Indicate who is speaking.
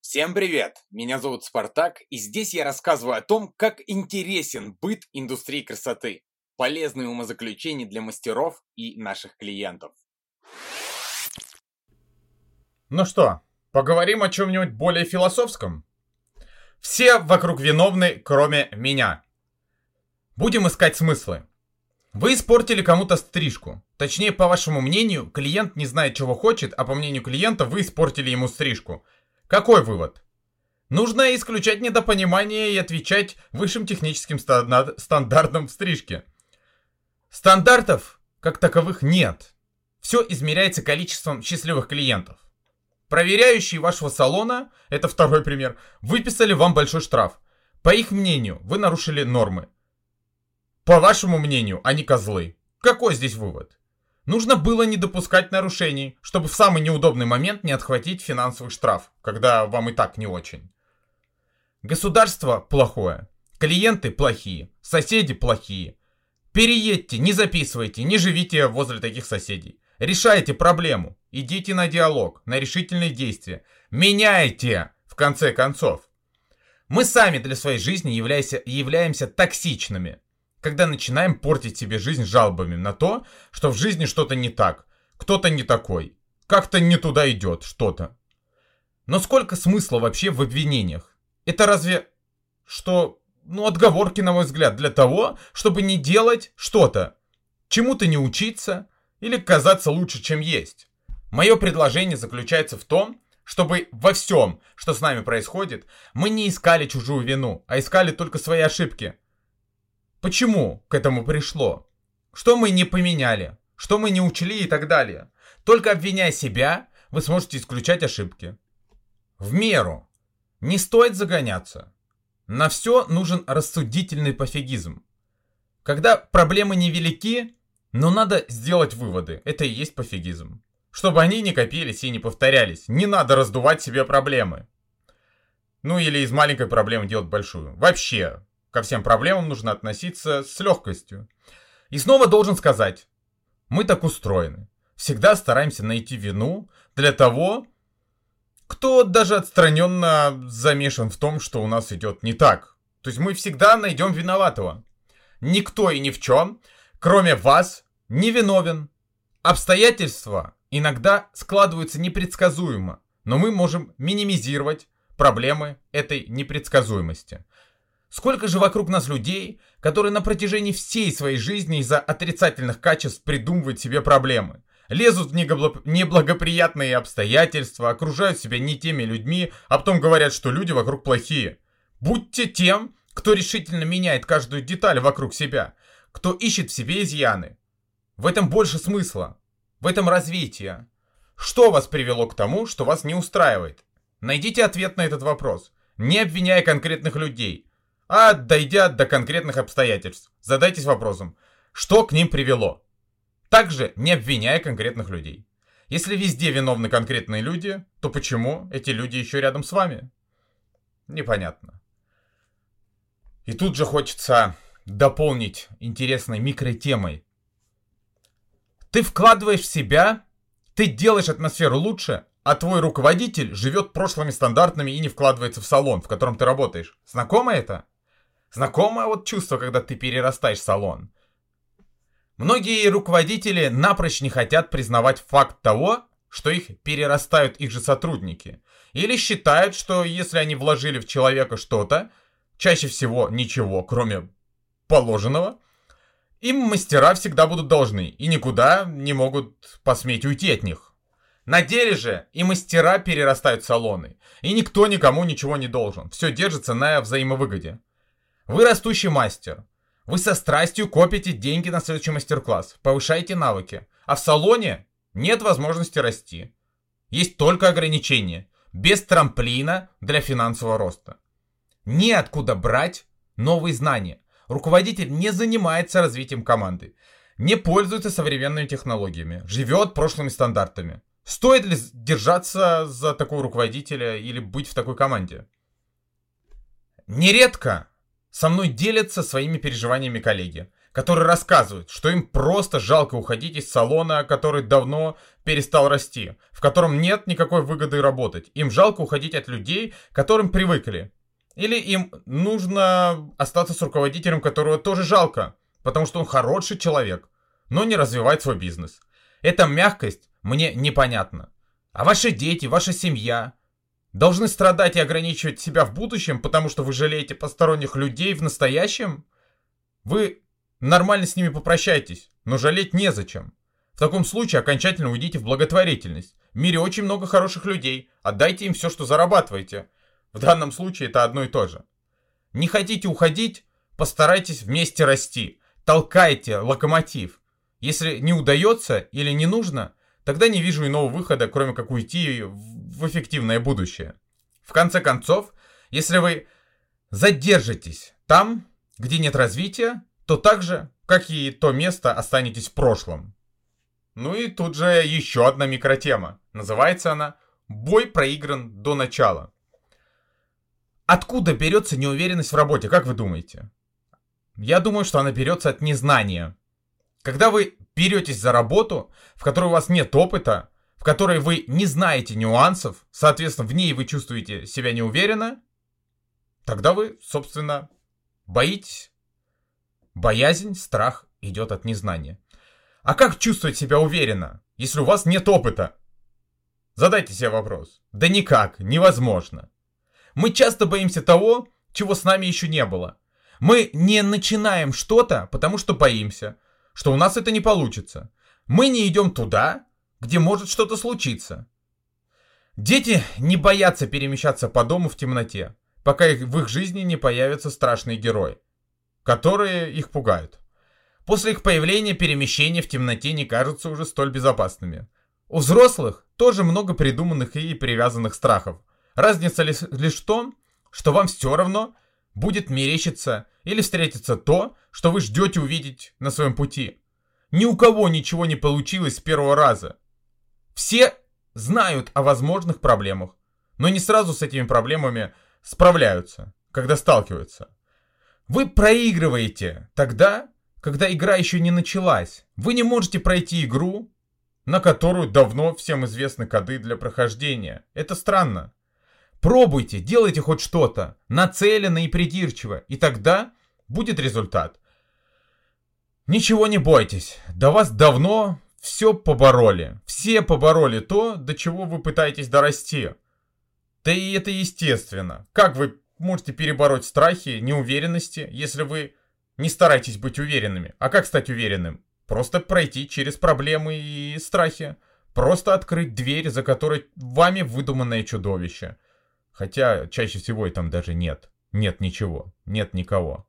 Speaker 1: Всем привет! Меня зовут Спартак, и здесь я рассказываю о том, как интересен быт индустрии красоты, полезные умозаключения для мастеров и наших клиентов.
Speaker 2: Ну что, поговорим о чем-нибудь более философском? Все вокруг виновны, кроме меня. Будем искать смыслы. Вы испортили кому-то стрижку. Точнее, по вашему мнению, клиент не знает, чего хочет, а по мнению клиента вы испортили ему стрижку. Какой вывод? Нужно исключать недопонимание и отвечать высшим техническим стандартам в стрижке. Стандартов, как таковых, нет. Все измеряется количеством счастливых клиентов. Проверяющие вашего салона, это второй пример, выписали вам большой штраф. По их мнению, вы нарушили нормы. По вашему мнению, они козлы. Какой здесь вывод? Нужно было не допускать нарушений, чтобы в самый неудобный момент не отхватить финансовый штраф, когда вам и так не очень. Государство плохое, клиенты плохие, соседи плохие. Переедьте, не записывайте, не живите возле таких соседей. Решайте проблему, идите на диалог, на решительные действия. Меняйте, в конце концов. Мы сами для своей жизни являемся, являемся токсичными когда начинаем портить себе жизнь жалобами на то, что в жизни что-то не так, кто-то не такой, как-то не туда идет что-то. Но сколько смысла вообще в обвинениях? Это разве что, ну, отговорки, на мой взгляд, для того, чтобы не делать что-то, чему-то не учиться или казаться лучше, чем есть. Мое предложение заключается в том, чтобы во всем, что с нами происходит, мы не искали чужую вину, а искали только свои ошибки – Почему к этому пришло? Что мы не поменяли? Что мы не учли и так далее? Только обвиняя себя, вы сможете исключать ошибки. В меру. Не стоит загоняться. На все нужен рассудительный пофигизм. Когда проблемы невелики, но надо сделать выводы. Это и есть пофигизм. Чтобы они не копились и не повторялись. Не надо раздувать себе проблемы. Ну или из маленькой проблемы делать большую. Вообще, ко всем проблемам нужно относиться с легкостью. И снова должен сказать, мы так устроены. Всегда стараемся найти вину для того, кто даже отстраненно замешан в том, что у нас идет не так. То есть мы всегда найдем виноватого. Никто и ни в чем, кроме вас, не виновен. Обстоятельства иногда складываются непредсказуемо, но мы можем минимизировать проблемы этой непредсказуемости. Сколько же вокруг нас людей, которые на протяжении всей своей жизни из-за отрицательных качеств придумывают себе проблемы. Лезут в неблагоприятные обстоятельства, окружают себя не теми людьми, а потом говорят, что люди вокруг плохие. Будьте тем, кто решительно меняет каждую деталь вокруг себя, кто ищет в себе изъяны. В этом больше смысла, в этом развитие. Что вас привело к тому, что вас не устраивает? Найдите ответ на этот вопрос, не обвиняя конкретных людей – а дойдя до конкретных обстоятельств, задайтесь вопросом, что к ним привело. Также не обвиняя конкретных людей. Если везде виновны конкретные люди, то почему эти люди еще рядом с вами? Непонятно. И тут же хочется дополнить интересной микротемой. Ты вкладываешь в себя, ты делаешь атмосферу лучше, а твой руководитель живет прошлыми стандартами и не вкладывается в салон, в котором ты работаешь. Знакомо это? Знакомое вот чувство, когда ты перерастаешь салон. Многие руководители напрочь не хотят признавать факт того, что их перерастают их же сотрудники. Или считают, что если они вложили в человека что-то, чаще всего ничего, кроме положенного, им мастера всегда будут должны и никуда не могут посметь уйти от них. На деле же и мастера перерастают салоны, и никто никому ничего не должен. Все держится на взаимовыгоде. Вы растущий мастер. Вы со страстью копите деньги на следующий мастер-класс, повышаете навыки. А в салоне нет возможности расти. Есть только ограничения, без трамплина для финансового роста. Неоткуда брать новые знания. Руководитель не занимается развитием команды, не пользуется современными технологиями, живет прошлыми стандартами. Стоит ли держаться за такого руководителя или быть в такой команде? Нередко Со мной делятся своими переживаниями коллеги, которые рассказывают, что им просто жалко уходить из салона, который давно перестал расти, в котором нет никакой выгоды работать. Им жалко уходить от людей, к которым привыкли. Или им нужно остаться с руководителем, которого тоже жалко, потому что он хороший человек, но не развивает свой бизнес. Эта мягкость мне непонятна. А ваши дети, ваша семья должны страдать и ограничивать себя в будущем, потому что вы жалеете посторонних людей в настоящем? Вы нормально с ними попрощайтесь, но жалеть незачем. В таком случае окончательно уйдите в благотворительность. В мире очень много хороших людей. Отдайте им все, что зарабатываете. В данном случае это одно и то же. Не хотите уходить? Постарайтесь вместе расти. Толкайте локомотив. Если не удается или не нужно, тогда не вижу иного выхода, кроме как уйти в эффективное будущее. В конце концов, если вы задержитесь там, где нет развития, то так же, как и то место, останетесь в прошлом. Ну и тут же еще одна микротема. Называется она «Бой проигран до начала». Откуда берется неуверенность в работе, как вы думаете? Я думаю, что она берется от незнания. Когда вы беретесь за работу, в которой у вас нет опыта, в которой вы не знаете нюансов, соответственно, в ней вы чувствуете себя неуверенно, тогда вы, собственно, боитесь. Боязнь, страх идет от незнания. А как чувствовать себя уверенно, если у вас нет опыта? Задайте себе вопрос. Да никак, невозможно. Мы часто боимся того, чего с нами еще не было. Мы не начинаем что-то, потому что боимся, что у нас это не получится. Мы не идем туда, где может что-то случиться. Дети не боятся перемещаться по дому в темноте, пока в их жизни не появятся страшные герои, которые их пугают. После их появления перемещения в темноте не кажутся уже столь безопасными. У взрослых тоже много придуманных и привязанных страхов – Разница лишь, в том, что вам все равно будет мерещиться или встретиться то, что вы ждете увидеть на своем пути. Ни у кого ничего не получилось с первого раза. Все знают о возможных проблемах, но не сразу с этими проблемами справляются, когда сталкиваются. Вы проигрываете тогда, когда игра еще не началась. Вы не можете пройти игру, на которую давно всем известны коды для прохождения. Это странно. Пробуйте, делайте хоть что-то, нацеленно и придирчиво, и тогда будет результат. Ничего не бойтесь, до вас давно все побороли. Все побороли то, до чего вы пытаетесь дорасти. Да и это естественно. Как вы можете перебороть страхи, неуверенности, если вы не стараетесь быть уверенными? А как стать уверенным? Просто пройти через проблемы и страхи. Просто открыть дверь, за которой вами выдуманное чудовище. Хотя чаще всего и там даже нет. Нет ничего. Нет никого.